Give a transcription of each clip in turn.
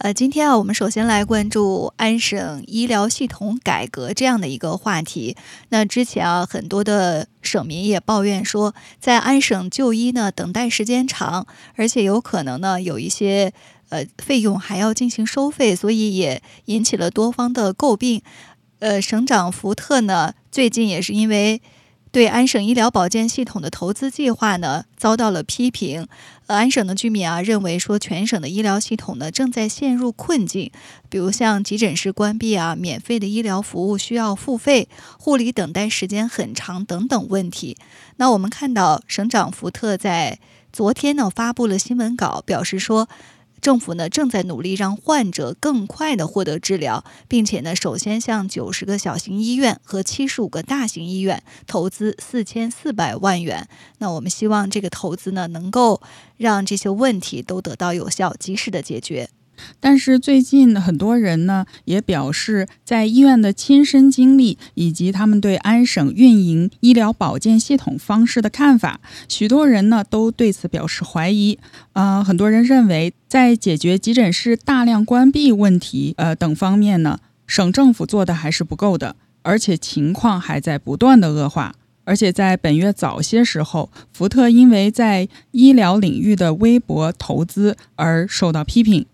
呃，今天啊，我们首先来关注安省医疗系统改革这样的一个话题。那之前啊，很多的省民也抱怨说，在安省就医呢，等待时间长，而且有可能呢，有一些呃费用还要进行收费，所以也引起了多方的诟病。呃，省长福特呢，最近也是因为。对安省医疗保健系统的投资计划呢，遭到了批评。呃，安省的居民啊，认为说全省的医疗系统呢正在陷入困境，比如像急诊室关闭啊，免费的医疗服务需要付费，护理等待时间很长等等问题。那我们看到省长福特在昨天呢发布了新闻稿，表示说。政府呢正在努力让患者更快的获得治疗，并且呢，首先向九十个小型医院和七十五个大型医院投资四千四百万元。那我们希望这个投资呢，能够让这些问题都得到有效、及时的解决。但是最近很多人呢也表示，在医院的亲身经历以及他们对安省运营医疗保健系统方式的看法，许多人呢都对此表示怀疑。呃，很多人认为，在解决急诊室大量关闭问题呃等方面呢，省政府做的还是不够的，而且情况还在不断的恶化。而且在本月早些时候，福特因为在医疗领域的微薄投资而受到批评。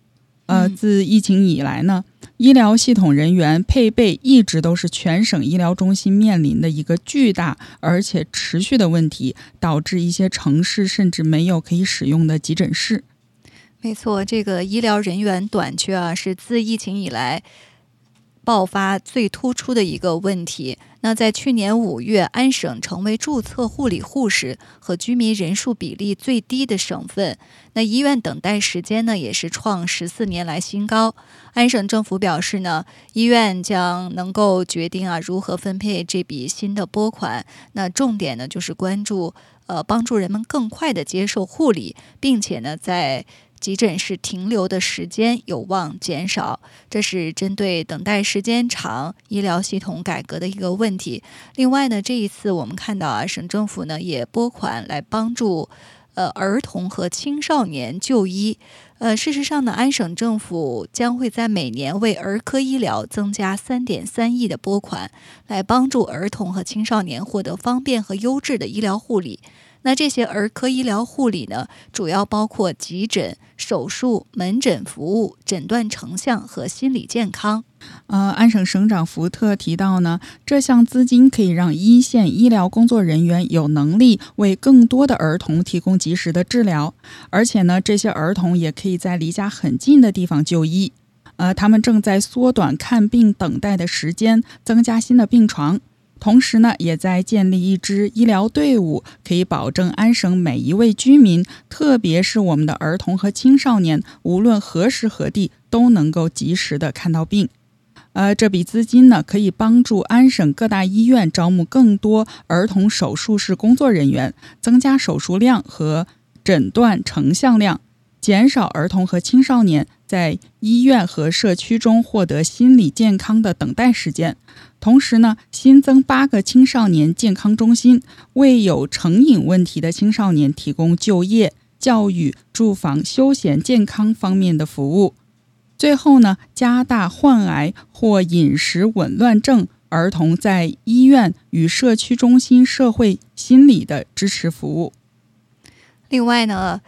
呃，自疫情以来呢，医疗系统人员配备一直都是全省医疗中心面临的一个巨大而且持续的问题，导致一些城市甚至没有可以使用的急诊室。没错，这个医疗人员短缺啊，是自疫情以来。爆发最突出的一个问题。那在去年五月，安省成为注册护理护士和居民人数比例最低的省份。那医院等待时间呢，也是创十四年来新高。安省政府表示呢，医院将能够决定啊如何分配这笔新的拨款。那重点呢，就是关注呃帮助人们更快的接受护理，并且呢在。急诊室停留的时间有望减少，这是针对等待时间长、医疗系统改革的一个问题。另外呢，这一次我们看到啊，省政府呢也拨款来帮助呃儿童和青少年就医。呃，事实上呢，安省政府将会在每年为儿科医疗增加三点三亿的拨款，来帮助儿童和青少年获得方便和优质的医疗护理。那这些儿科医疗护理呢，主要包括急诊、手术、门诊服务、诊断成像和心理健康。呃，安省省长福特提到呢，这项资金可以让一线医疗工作人员有能力为更多的儿童提供及时的治疗，而且呢，这些儿童也可以在离家很近的地方就医。呃，他们正在缩短看病等待的时间，增加新的病床。同时呢，也在建立一支医疗队伍，可以保证安省每一位居民，特别是我们的儿童和青少年，无论何时何地都能够及时的看到病。呃，这笔资金呢，可以帮助安省各大医院招募更多儿童手术室工作人员，增加手术量和诊断成像量，减少儿童和青少年在医院和社区中获得心理健康的等待时间。同时呢，新增八个青少年健康中心，为有成瘾问题的青少年提供就业、教育、住房、休闲、健康方面的服务。最后呢，加大患癌或饮食紊乱症儿童在医院与社区中心社会心理的支持服务。另外呢。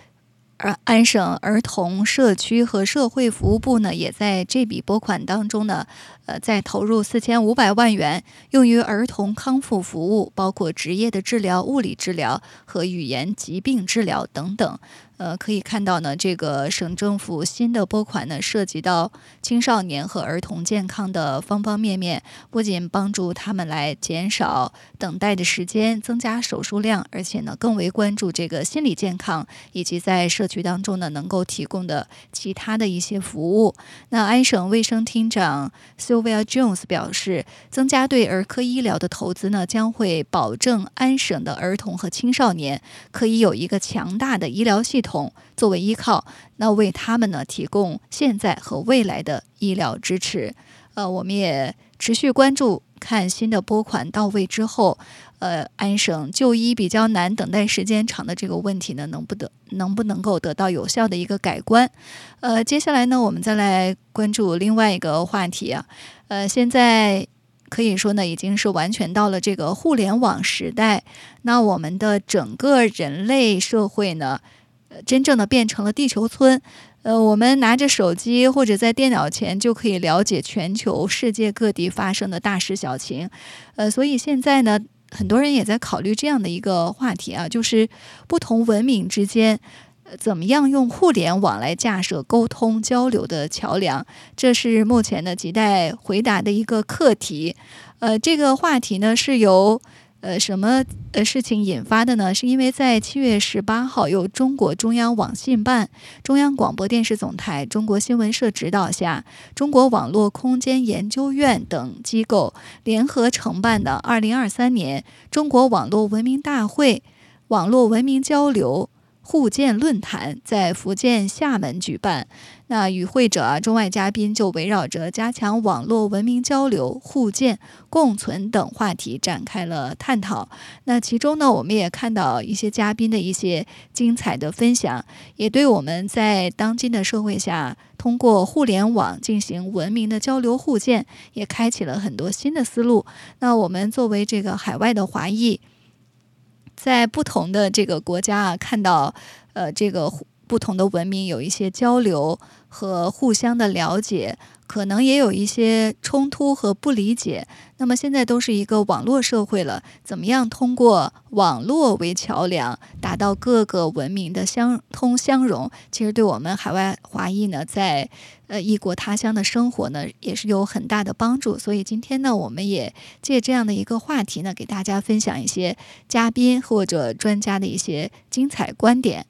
而安省儿童社区和社会服务部呢，也在这笔拨款当中呢，呃，在投入四千五百万元，用于儿童康复服务，包括职业的治疗、物理治疗和语言疾病治疗等等。呃，可以看到呢，这个省政府新的拨款呢，涉及到青少年和儿童健康的方方面面，不仅帮助他们来减少等待的时间，增加手术量，而且呢，更为关注这个心理健康以及在社区当中呢，能够提供的其他的一些服务。那安省卫生厅长 Sylvia Jones 表示，增加对儿科医疗的投资呢，将会保证安省的儿童和青少年可以有一个强大的医疗系统。统作为依靠，那为他们呢提供现在和未来的医疗支持。呃，我们也持续关注，看新的拨款到位之后，呃，安省就医比较难、等待时间长的这个问题呢，能不得能不能够得到有效的一个改观？呃，接下来呢，我们再来关注另外一个话题啊。呃，现在可以说呢，已经是完全到了这个互联网时代，那我们的整个人类社会呢？真正的变成了地球村，呃，我们拿着手机或者在电脑前就可以了解全球世界各地发生的大事小情，呃，所以现在呢，很多人也在考虑这样的一个话题啊，就是不同文明之间，怎么样用互联网来架设沟通交流的桥梁，这是目前的亟待回答的一个课题，呃，这个话题呢是由。呃，什么呃事情引发的呢？是因为在七月十八号，由中国中央网信办、中央广播电视总台、中国新闻社指导下，中国网络空间研究院等机构联合承办的二零二三年中国网络文明大会网络文明交流。互鉴论坛在福建厦门举办，那与会者啊，中外嘉宾就围绕着加强网络文明交流、互鉴共存等话题展开了探讨。那其中呢，我们也看到一些嘉宾的一些精彩的分享，也对我们在当今的社会下通过互联网进行文明的交流互鉴，也开启了很多新的思路。那我们作为这个海外的华裔。在不同的这个国家啊，看到呃这个不同的文明有一些交流和互相的了解。可能也有一些冲突和不理解。那么现在都是一个网络社会了，怎么样通过网络为桥梁，达到各个文明的相通相融？其实对我们海外华裔呢，在呃异国他乡的生活呢，也是有很大的帮助。所以今天呢，我们也借这样的一个话题呢，给大家分享一些嘉宾或者专家的一些精彩观点。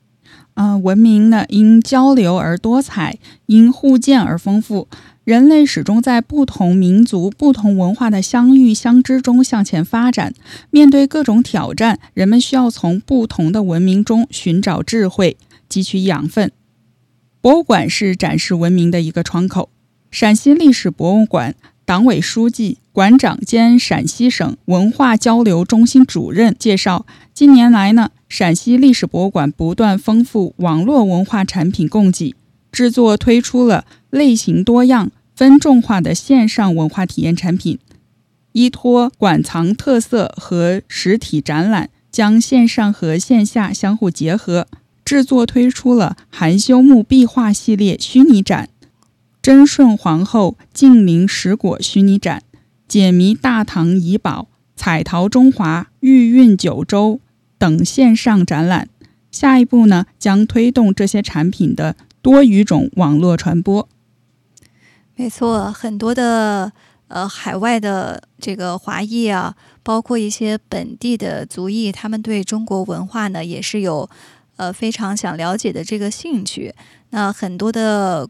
嗯，文明呢，因交流而多彩，因互鉴而丰富。人类始终在不同民族、不同文化的相遇相知中向前发展。面对各种挑战，人们需要从不同的文明中寻找智慧，汲取养分。博物馆是展示文明的一个窗口。陕西历史博物馆党委书记、馆长兼陕西省文化交流中心主任介绍，近年来呢，陕西历史博物馆不断丰富网络文化产品供给，制作推出了类型多样。分众化的线上文化体验产品，依托馆藏特色和实体展览，将线上和线下相互结合，制作推出了含羞木壁画系列虚拟展、贞顺皇后净灵石果虚拟展、解谜大唐遗宝、彩陶中华、玉韵九州等线上展览。下一步呢，将推动这些产品的多语种网络传播。没错，很多的呃海外的这个华裔啊，包括一些本地的族裔，他们对中国文化呢也是有呃非常想了解的这个兴趣。那很多的。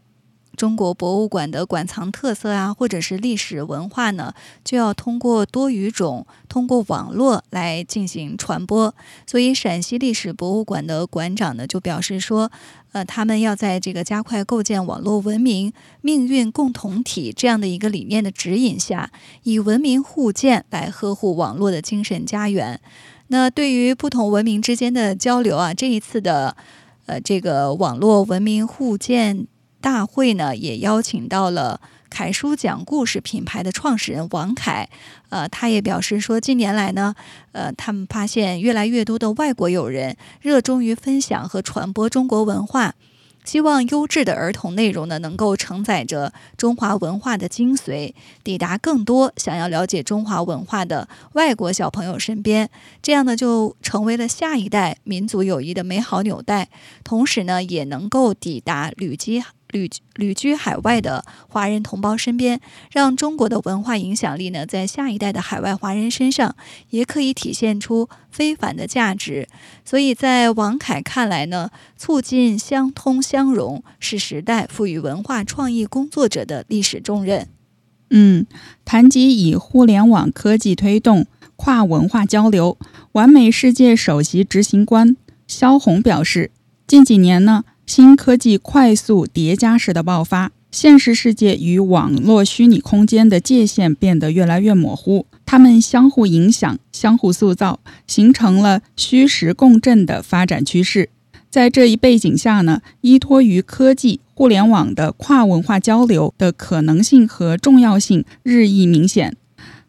中国博物馆的馆藏特色啊，或者是历史文化呢，就要通过多语种、通过网络来进行传播。所以，陕西历史博物馆的馆长呢，就表示说，呃，他们要在这个加快构建网络文明命运共同体这样的一个理念的指引下，以文明互鉴来呵护网络的精神家园。那对于不同文明之间的交流啊，这一次的呃这个网络文明互鉴。大会呢也邀请到了凯叔讲故事品牌的创始人王凯，呃，他也表示说，近年来呢，呃，他们发现越来越多的外国友人热衷于分享和传播中国文化，希望优质的儿童内容呢，能够承载着中华文化的精髓，抵达更多想要了解中华文化的外国小朋友身边。这样呢，就成为了下一代民族友谊的美好纽带，同时呢，也能够抵达旅居。旅旅居海外的华人同胞身边，让中国的文化影响力呢，在下一代的海外华人身上也可以体现出非凡的价值。所以在王凯看来呢，促进相通相融是时代赋予文化创意工作者的历史重任。嗯，谈及以互联网科技推动跨文化交流，完美世界首席执行官肖红表示，近几年呢。新科技快速叠加式的爆发，现实世界与网络虚拟空间的界限变得越来越模糊，它们相互影响、相互塑造，形成了虚实共振的发展趋势。在这一背景下呢，依托于科技互联网的跨文化交流的可能性和重要性日益明显。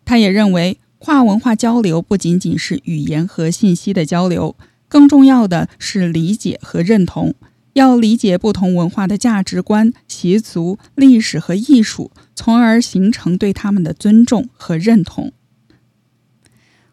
他也认为，跨文化交流不仅仅是语言和信息的交流，更重要的是理解和认同。要理解不同文化的价值观、习俗、历史和艺术，从而形成对他们的尊重和认同。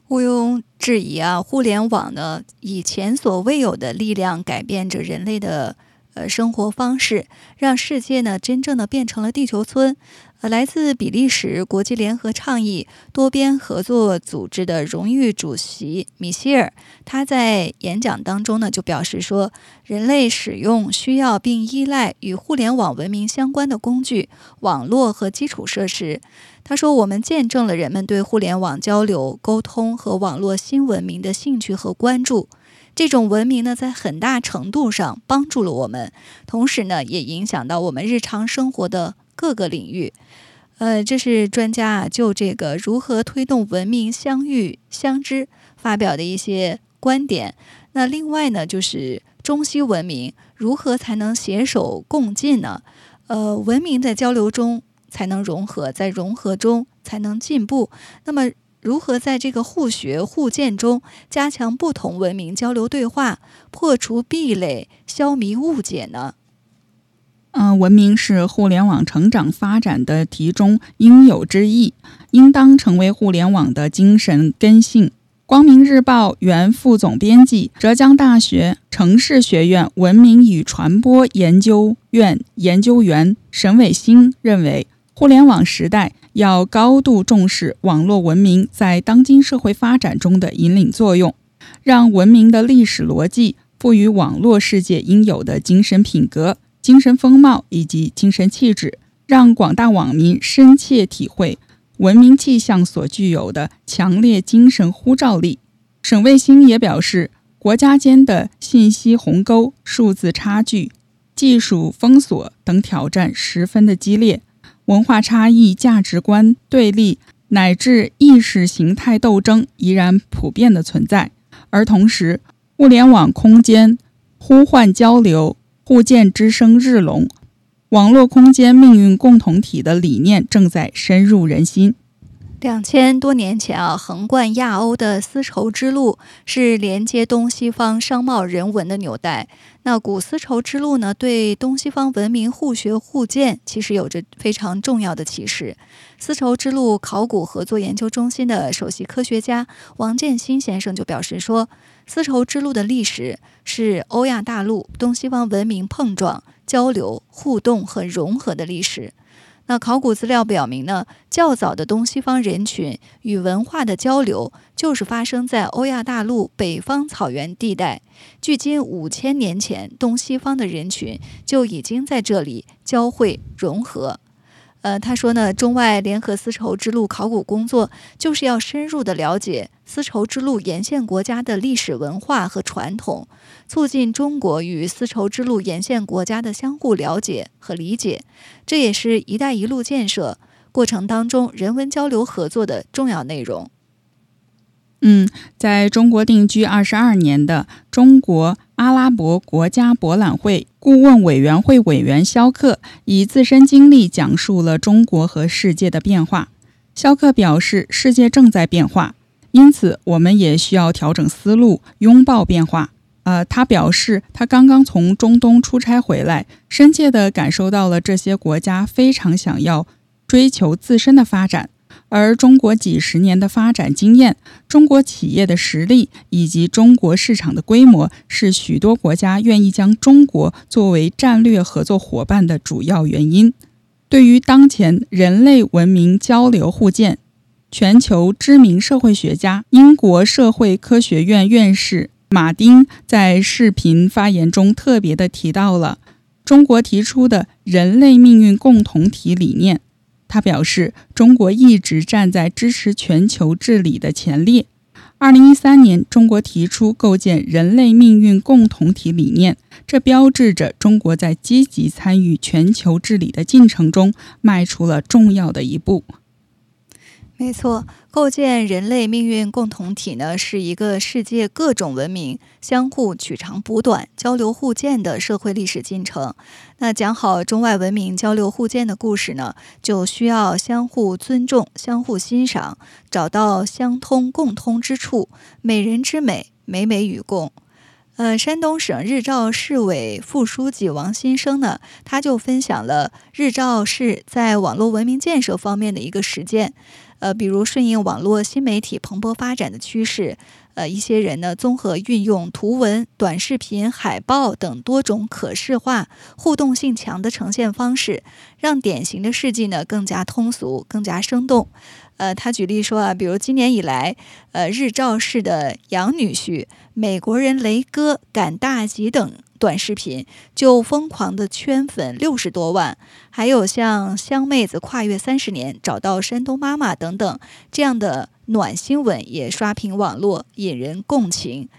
毋庸置疑啊，互联网呢以前所未有的力量改变着人类的呃生活方式，让世界呢真正的变成了地球村。呃，来自比利时国际联合倡议多边合作组织的荣誉主席米歇尔，他在演讲当中呢就表示说，人类使用、需要并依赖与互联网文明相关的工具、网络和基础设施。他说，我们见证了人们对互联网交流、沟通和网络新文明的兴趣和关注。这种文明呢，在很大程度上帮助了我们，同时呢，也影响到我们日常生活的。各个领域，呃，这是专家啊就这个如何推动文明相遇相知发表的一些观点。那另外呢，就是中西文明如何才能携手共进呢？呃，文明在交流中才能融合，在融合中才能进步。那么，如何在这个互学互鉴中加强不同文明交流对话，破除壁垒，消弭误解呢？嗯，文明是互联网成长发展的题中应有之义，应当成为互联网的精神根性。光明日报原副总编辑、浙江大学城市学院文明与传播研究院研究员沈伟星认为，互联网时代要高度重视网络文明在当今社会发展中的引领作用，让文明的历史逻辑赋予网络世界应有的精神品格。精神风貌以及精神气质，让广大网民深切体会文明气象所具有的强烈精神呼召力。沈卫星也表示，国家间的信息鸿沟、数字差距、技术封锁等挑战十分的激烈，文化差异、价值观对立乃至意识形态斗争依然普遍的存在。而同时，互联网空间呼唤交流。互鉴之声日隆，网络空间命运共同体的理念正在深入人心。两千多年前啊，横贯亚欧的丝绸之路是连接东西方商贸人文的纽带。那古丝绸之路呢，对东西方文明互学互鉴，其实有着非常重要的启示。丝绸之路考古合作研究中心的首席科学家王建新先生就表示说。丝绸之路的历史是欧亚大陆东西方文明碰撞、交流、互动和融合的历史。那考古资料表明呢，较早的东西方人群与文化的交流就是发生在欧亚大陆北方草原地带。距今五千年前，东西方的人群就已经在这里交汇融合。呃，他说呢，中外联合丝绸之路考古工作，就是要深入的了解丝绸之路沿线国家的历史文化和传统，促进中国与丝绸之路沿线国家的相互了解和理解。这也是一带一路建设过程当中人文交流合作的重要内容。嗯，在中国定居二十二年的中国阿拉伯国家博览会顾问委员会委员肖克以自身经历讲述了中国和世界的变化。肖克表示，世界正在变化，因此我们也需要调整思路，拥抱变化。呃，他表示，他刚刚从中东出差回来，深切地感受到了这些国家非常想要追求自身的发展，而中国几十年的发展经验、中国企业的实力以及中国市场的规模，是许多国家愿意将中国作为战略合作伙伴的主要原因。对于当前人类文明交流互鉴，全球知名社会学家、英国社会科学院院士。马丁在视频发言中特别的提到了中国提出的人类命运共同体理念。他表示，中国一直站在支持全球治理的前列。二零一三年，中国提出构建人类命运共同体理念，这标志着中国在积极参与全球治理的进程中迈出了重要的一步。没错，构建人类命运共同体呢，是一个世界各种文明相互取长补短、交流互鉴的社会历史进程。那讲好中外文明交流互鉴的故事呢，就需要相互尊重、相互欣赏，找到相通共通之处，美人之美，美美与共。呃，山东省日照市委副书记王新生呢，他就分享了日照市在网络文明建设方面的一个实践。呃，比如顺应网络新媒体蓬勃发展的趋势，呃，一些人呢综合运用图文、短视频、海报等多种可视化、互动性强的呈现方式，让典型的事迹呢更加通俗、更加生动。呃，他举例说啊，比如今年以来，呃，日照市的杨女婿、美国人雷哥赶大集等。短视频就疯狂的圈粉六十多万，还有像香妹子跨越三十年找到山东妈妈等等这样的暖新闻也刷屏网络，引人共情。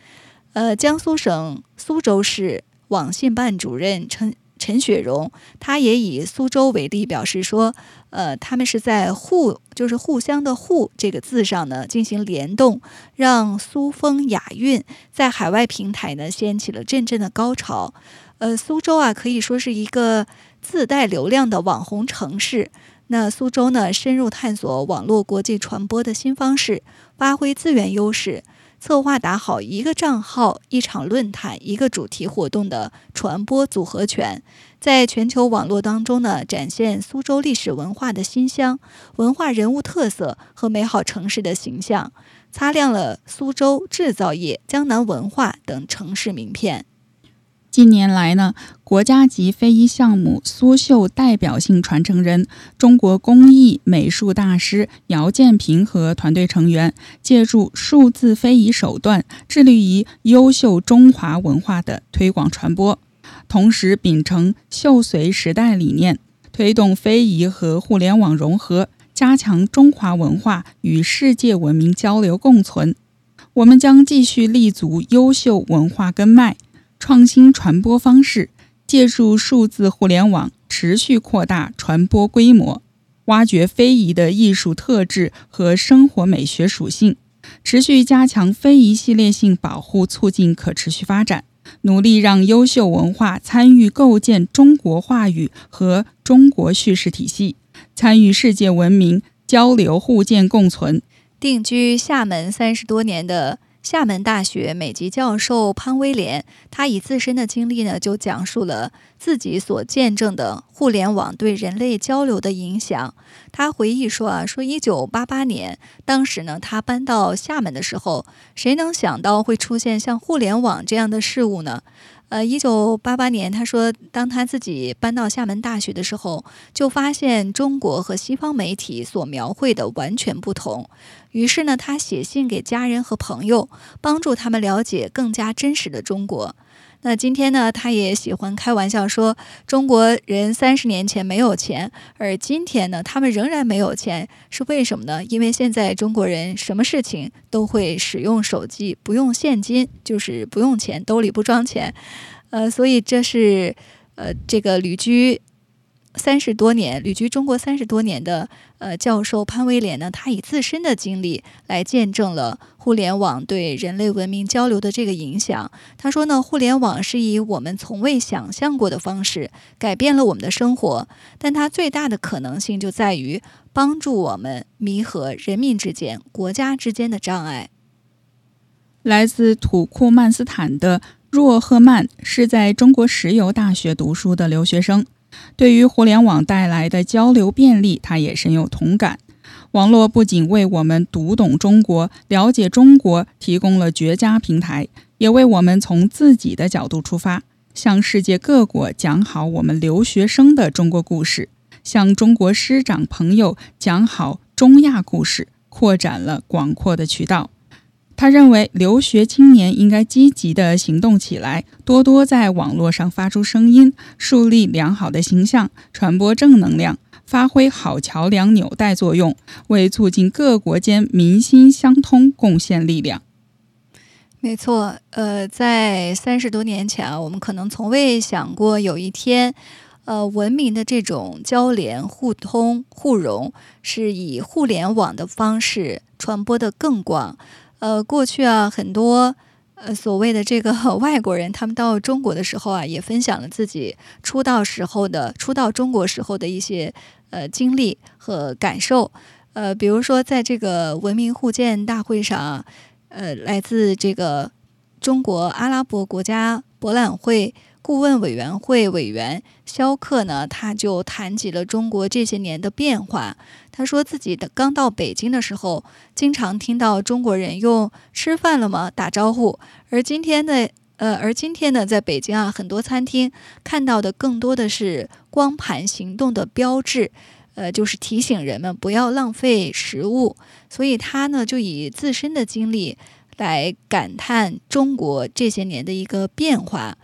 呃，江苏省苏州市网信办主任陈。陈雪荣，他也以苏州为例，表示说，呃，他们是在“互”就是互相的“互”这个字上呢进行联动，让苏风雅韵在海外平台呢掀起了阵阵的高潮。呃，苏州啊可以说是一个自带流量的网红城市。那苏州呢深入探索网络国际传播的新方式，发挥资源优势。策划打好一个账号、一场论坛、一个主题活动的传播组合拳，在全球网络当中呢，展现苏州历史文化的新香、文化人物特色和美好城市的形象，擦亮了苏州制造业、江南文化等城市名片。近年来呢，国家级非遗项目苏绣代表性传承人、中国工艺美术大师姚建平和团队成员，借助数字非遗手段，致力于优秀中华文化的推广传播，同时秉承绣随时代理念，推动非遗和互联网融合，加强中华文化与世界文明交流共存。我们将继续立足优秀文化根脉。创新传播方式，借助数字互联网持续扩大传播规模，挖掘非遗的艺术特质和生活美学属性，持续加强非遗系列性保护，促进可持续发展，努力让优秀文化参与构建中国话语和中国叙事体系，参与世界文明交流互鉴共存。定居厦门三十多年的。厦门大学美籍教授潘威廉，他以自身的经历呢，就讲述了自己所见证的互联网对人类交流的影响。他回忆说啊，说一九八八年，当时呢，他搬到厦门的时候，谁能想到会出现像互联网这样的事物呢？呃，一九八八年，他说，当他自己搬到厦门大学的时候，就发现中国和西方媒体所描绘的完全不同。于是呢，他写信给家人和朋友，帮助他们了解更加真实的中国。那今天呢，他也喜欢开玩笑说，中国人三十年前没有钱，而今天呢，他们仍然没有钱，是为什么呢？因为现在中国人什么事情都会使用手机，不用现金，就是不用钱，兜里不装钱。呃，所以这是呃，这个旅居。三十多年旅居中国三十多年的呃教授潘威廉呢，他以自身的经历来见证了互联网对人类文明交流的这个影响。他说呢，互联网是以我们从未想象过的方式改变了我们的生活，但它最大的可能性就在于帮助我们弥合人民之间、国家之间的障碍。来自土库曼斯坦的。若赫曼是在中国石油大学读书的留学生，对于互联网带来的交流便利，他也深有同感。网络不仅为我们读懂中国、了解中国提供了绝佳平台，也为我们从自己的角度出发，向世界各国讲好我们留学生的中国故事，向中国师长朋友讲好中亚故事，扩展了广阔的渠道。他认为，留学青年应该积极地行动起来，多多在网络上发出声音，树立良好的形象，传播正能量，发挥好桥梁纽带作用，为促进各国间民心相通贡献力量。没错，呃，在三十多年前啊，我们可能从未想过有一天，呃，文明的这种交联、互通、互融，是以互联网的方式传播的更广。呃，过去啊，很多呃所谓的这个 外国人，他们到中国的时候啊，也分享了自己出道时候的出道中国时候的一些呃经历和感受。呃，比如说在这个文明互鉴大会上，呃，来自这个中国阿拉伯国家博览会。顾问委员会委员肖克呢，他就谈及了中国这些年的变化。他说自己的刚到北京的时候，经常听到中国人用“吃饭了吗”打招呼，而今天的呃，而今天呢，在北京啊，很多餐厅看到的更多的是光盘行动的标志，呃，就是提醒人们不要浪费食物。所以他呢，就以自身的经历来感叹中国这些年的一个变化。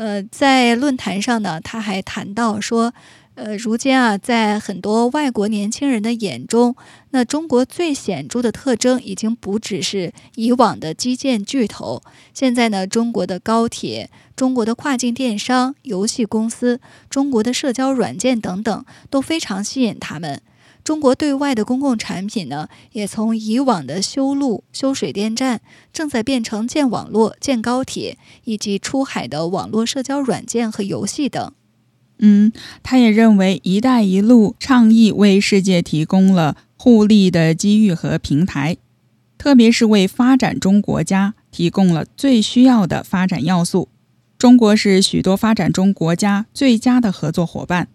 呃，在论坛上呢，他还谈到说，呃，如今啊，在很多外国年轻人的眼中，那中国最显著的特征已经不只是以往的基建巨头，现在呢，中国的高铁、中国的跨境电商、游戏公司、中国的社交软件等等，都非常吸引他们。中国对外的公共产品呢，也从以往的修路、修水电站，正在变成建网络、建高铁，以及出海的网络社交软件和游戏等。嗯，他也认为“一带一路”倡议为世界提供了互利的机遇和平台，特别是为发展中国家提供了最需要的发展要素。中国是许多发展中国家最佳的合作伙伴。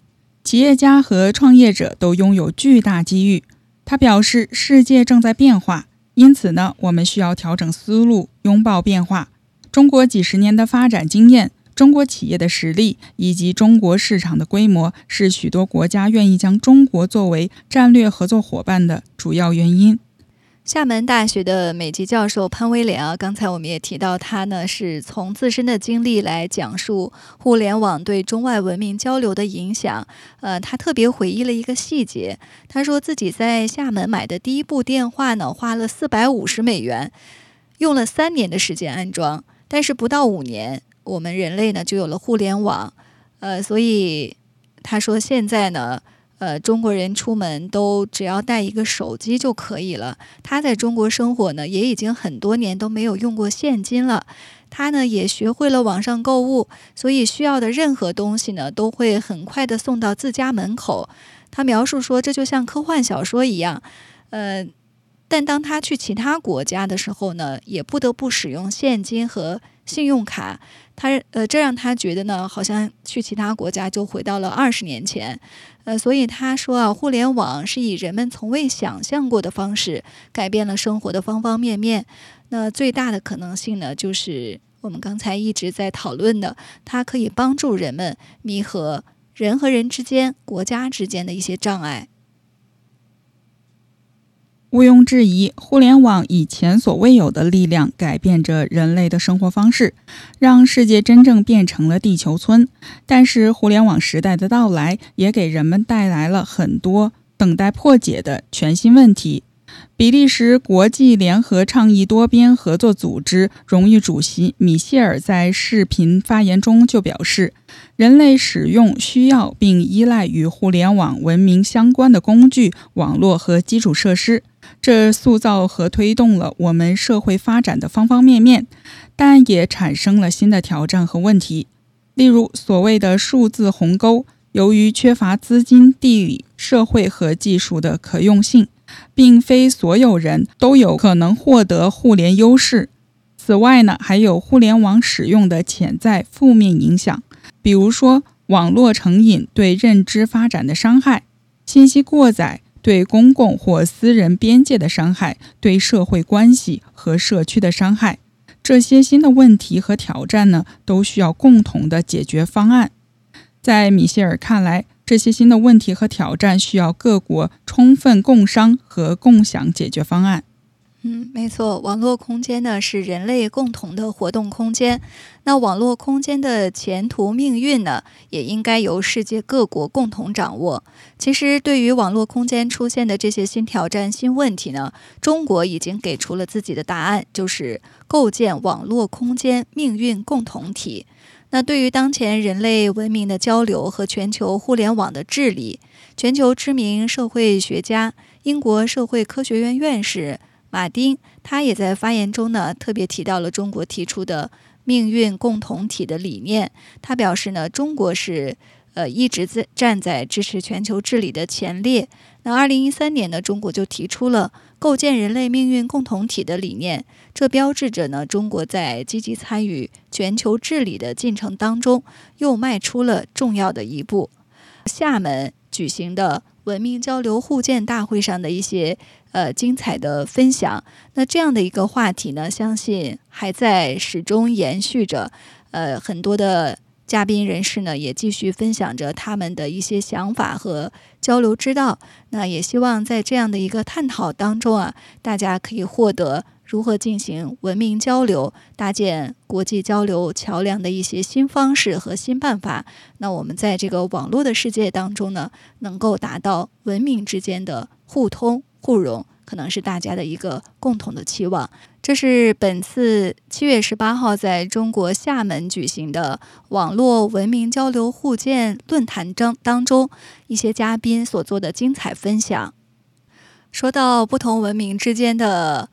企业家和创业者都拥有巨大机遇。他表示，世界正在变化，因此呢，我们需要调整思路，拥抱变化。中国几十年的发展经验、中国企业的实力以及中国市场的规模，是许多国家愿意将中国作为战略合作伙伴的主要原因。厦门大学的美籍教授潘威廉啊，刚才我们也提到，他呢是从自身的经历来讲述互联网对中外文明交流的影响。呃，他特别回忆了一个细节，他说自己在厦门买的第一部电话呢，花了四百五十美元，用了三年的时间安装，但是不到五年，我们人类呢就有了互联网。呃，所以他说现在呢。呃，中国人出门都只要带一个手机就可以了。他在中国生活呢，也已经很多年都没有用过现金了。他呢也学会了网上购物，所以需要的任何东西呢，都会很快的送到自家门口。他描述说，这就像科幻小说一样。呃，但当他去其他国家的时候呢，也不得不使用现金和信用卡。他呃，这让他觉得呢，好像去其他国家就回到了二十年前，呃，所以他说啊，互联网是以人们从未想象过的方式改变了生活的方方面面。那最大的可能性呢，就是我们刚才一直在讨论的，它可以帮助人们弥合人和人之间、国家之间的一些障碍。毋庸置疑，互联网以前所未有的力量改变着人类的生活方式，让世界真正变成了地球村。但是，互联网时代的到来也给人们带来了很多等待破解的全新问题。比利时国际联合倡议多边合作组织荣誉主席米歇尔在视频发言中就表示：“人类使用、需要并依赖与互联网文明相关的工具、网络和基础设施。”这塑造和推动了我们社会发展的方方面面，但也产生了新的挑战和问题。例如，所谓的数字鸿沟，由于缺乏资金、地理、社会和技术的可用性，并非所有人都有可能获得互联优势。此外呢，还有互联网使用的潜在负面影响，比如说网络成瘾对认知发展的伤害，信息过载对公共或私人边界的伤害，对社会关系和社区的伤害。这些新的问题和挑战呢，都需要共同的解决方案。在米歇尔看来，这些新的问题和挑战需要各国充分共商和共享解决方案。嗯，没错，网络空间呢是人类共同的活动空间。那网络空间的前途命运呢，也应该由世界各国共同掌握。其实，对于网络空间出现的这些新挑战、新问题呢，中国已经给出了自己的答案，就是构建网络空间命运共同体。那对于当前人类文明的交流和全球互联网的治理，全球知名社会学家、英国社会科学院院士。马丁他也在发言中呢，特别提到了中国提出的命运共同体的理念。他表示呢，中国是呃一直在站在支持全球治理的前列。那二零一三年呢，中国就提出了构建人类命运共同体的理念，这标志着呢，中国在积极参与全球治理的进程当中又迈出了重要的一步。厦门举行的文明交流互鉴大会上的一些。呃，精彩的分享。那这样的一个话题呢，相信还在始终延续着。呃，很多的嘉宾人士呢，也继续分享着他们的一些想法和交流之道。那也希望在这样的一个探讨当中啊，大家可以获得如何进行文明交流、搭建国际交流桥梁的一些新方式和新办法。那我们在这个网络的世界当中呢，能够达到文明之间的互通。互融可能是大家的一个共同的期望。这是本次七月十八号在中国厦门举行的网络文明交流互鉴论坛中当中一些嘉宾所做的精彩分享。说到不同文明之间的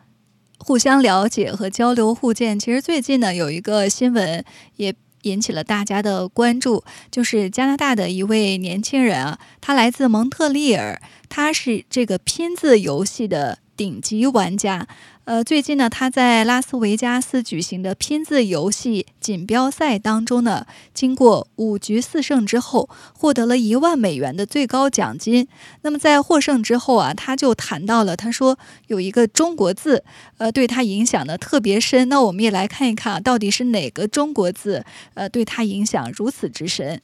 互相了解和交流互鉴，其实最近呢有一个新闻也引起了大家的关注，就是加拿大的一位年轻人啊，他来自蒙特利尔。他是这个拼字游戏的顶级玩家，呃，最近呢，他在拉斯维加斯举行的拼字游戏锦标赛当中呢，经过五局四胜之后，获得了一万美元的最高奖金。那么在获胜之后啊，他就谈到了，他说有一个中国字，呃，对他影响呢特别深。那我们也来看一看，到底是哪个中国字，呃，对他影响如此之深。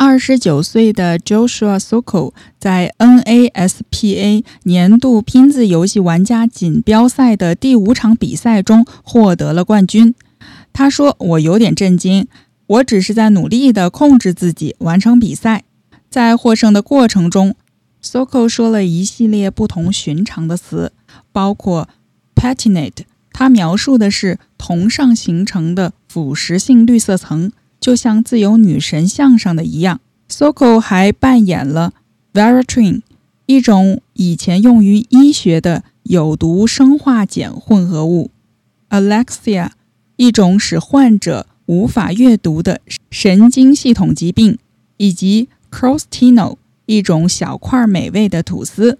二十九岁的 Joshua Soko 在 NASPA 年度拼字游戏玩家锦标赛的第五场比赛中获得了冠军。他说：“我有点震惊，我只是在努力地控制自己完成比赛。”在获胜的过程中，Soko 说了一系列不同寻常的词，包括 “patinate”，它描述的是铜上形成的腐蚀性绿色层。就像自由女神像上的一样，Soko 还扮演了 Veratrine，一种以前用于医学的有毒生化碱混合物；Alexia，一种使患者无法阅读的神经系统疾病；以及 Crostino，一种小块美味的吐司。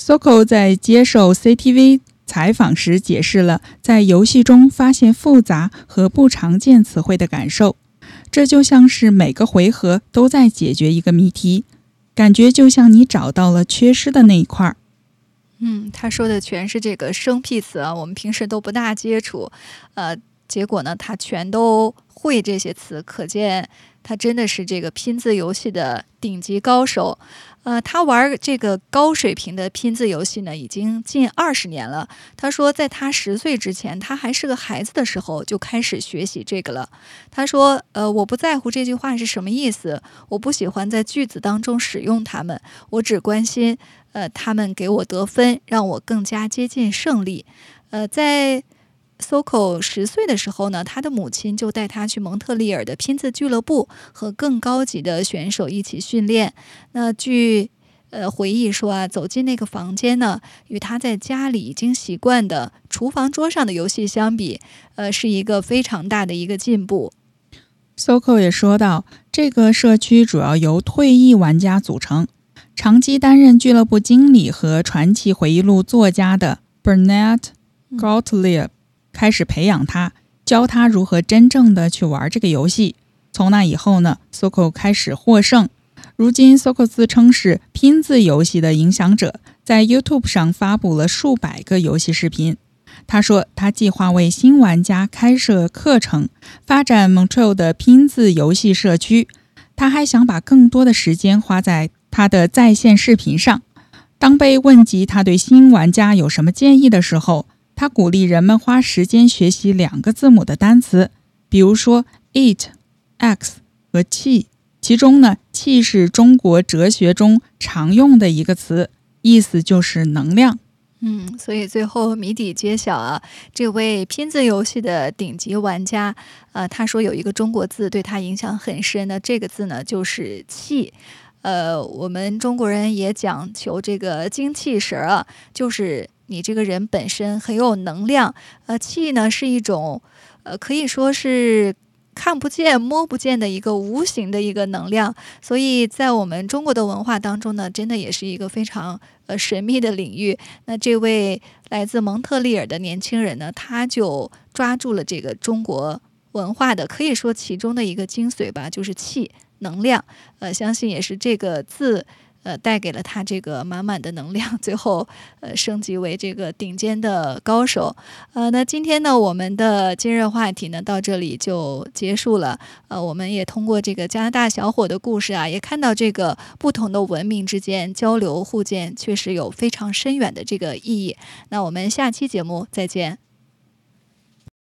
Soko 在接受 CTV 采访时解释了在游戏中发现复杂和不常见词汇的感受。这就像是每个回合都在解决一个谜题，感觉就像你找到了缺失的那一块儿。嗯，他说的全是这个生僻词啊，我们平时都不大接触，呃，结果呢，他全都会这些词，可见他真的是这个拼字游戏的顶级高手。呃，他玩这个高水平的拼字游戏呢，已经近二十年了。他说，在他十岁之前，他还是个孩子的时候就开始学习这个了。他说：“呃，我不在乎这句话是什么意思，我不喜欢在句子当中使用它们，我只关心，呃，他们给我得分，让我更加接近胜利。”呃，在。Soko 十岁的时候呢，他的母亲就带他去蒙特利尔的拼字俱乐部，和更高级的选手一起训练。那据呃回忆说啊，走进那个房间呢，与他在家里已经习惯的厨房桌上的游戏相比，呃，是一个非常大的一个进步。Soko 也说到，这个社区主要由退役玩家组成，长期担任俱乐部经理和传奇回忆录作家的 Bernard Gottlieb。开始培养他，教他如何真正的去玩这个游戏。从那以后呢，Soko 开始获胜。如今，Soko 自称是拼字游戏的影响者，在 YouTube 上发布了数百个游戏视频。他说，他计划为新玩家开设课程，发展 Montreal 的拼字游戏社区。他还想把更多的时间花在他的在线视频上。当被问及他对新玩家有什么建议的时候，他鼓励人们花时间学习两个字母的单词，比如说 “it”、“x” 和“气”。其中呢，“气”是中国哲学中常用的一个词，意思就是能量。嗯，所以最后谜底揭晓啊！这位拼字游戏的顶级玩家，呃，他说有一个中国字对他影响很深的，这个字呢就是“气”。呃，我们中国人也讲求这个精气神啊，就是你这个人本身很有能量。呃，气呢是一种，呃，可以说是。看不见、摸不见的一个无形的一个能量，所以在我们中国的文化当中呢，真的也是一个非常呃神秘的领域。那这位来自蒙特利尔的年轻人呢，他就抓住了这个中国文化的，可以说其中的一个精髓吧，就是气能量。呃，相信也是这个字。呃，带给了他这个满满的能量，最后呃升级为这个顶尖的高手。呃，那今天呢，我们的今日话题呢到这里就结束了。呃，我们也通过这个加拿大小伙的故事啊，也看到这个不同的文明之间交流互鉴，确实有非常深远的这个意义。那我们下期节目再见。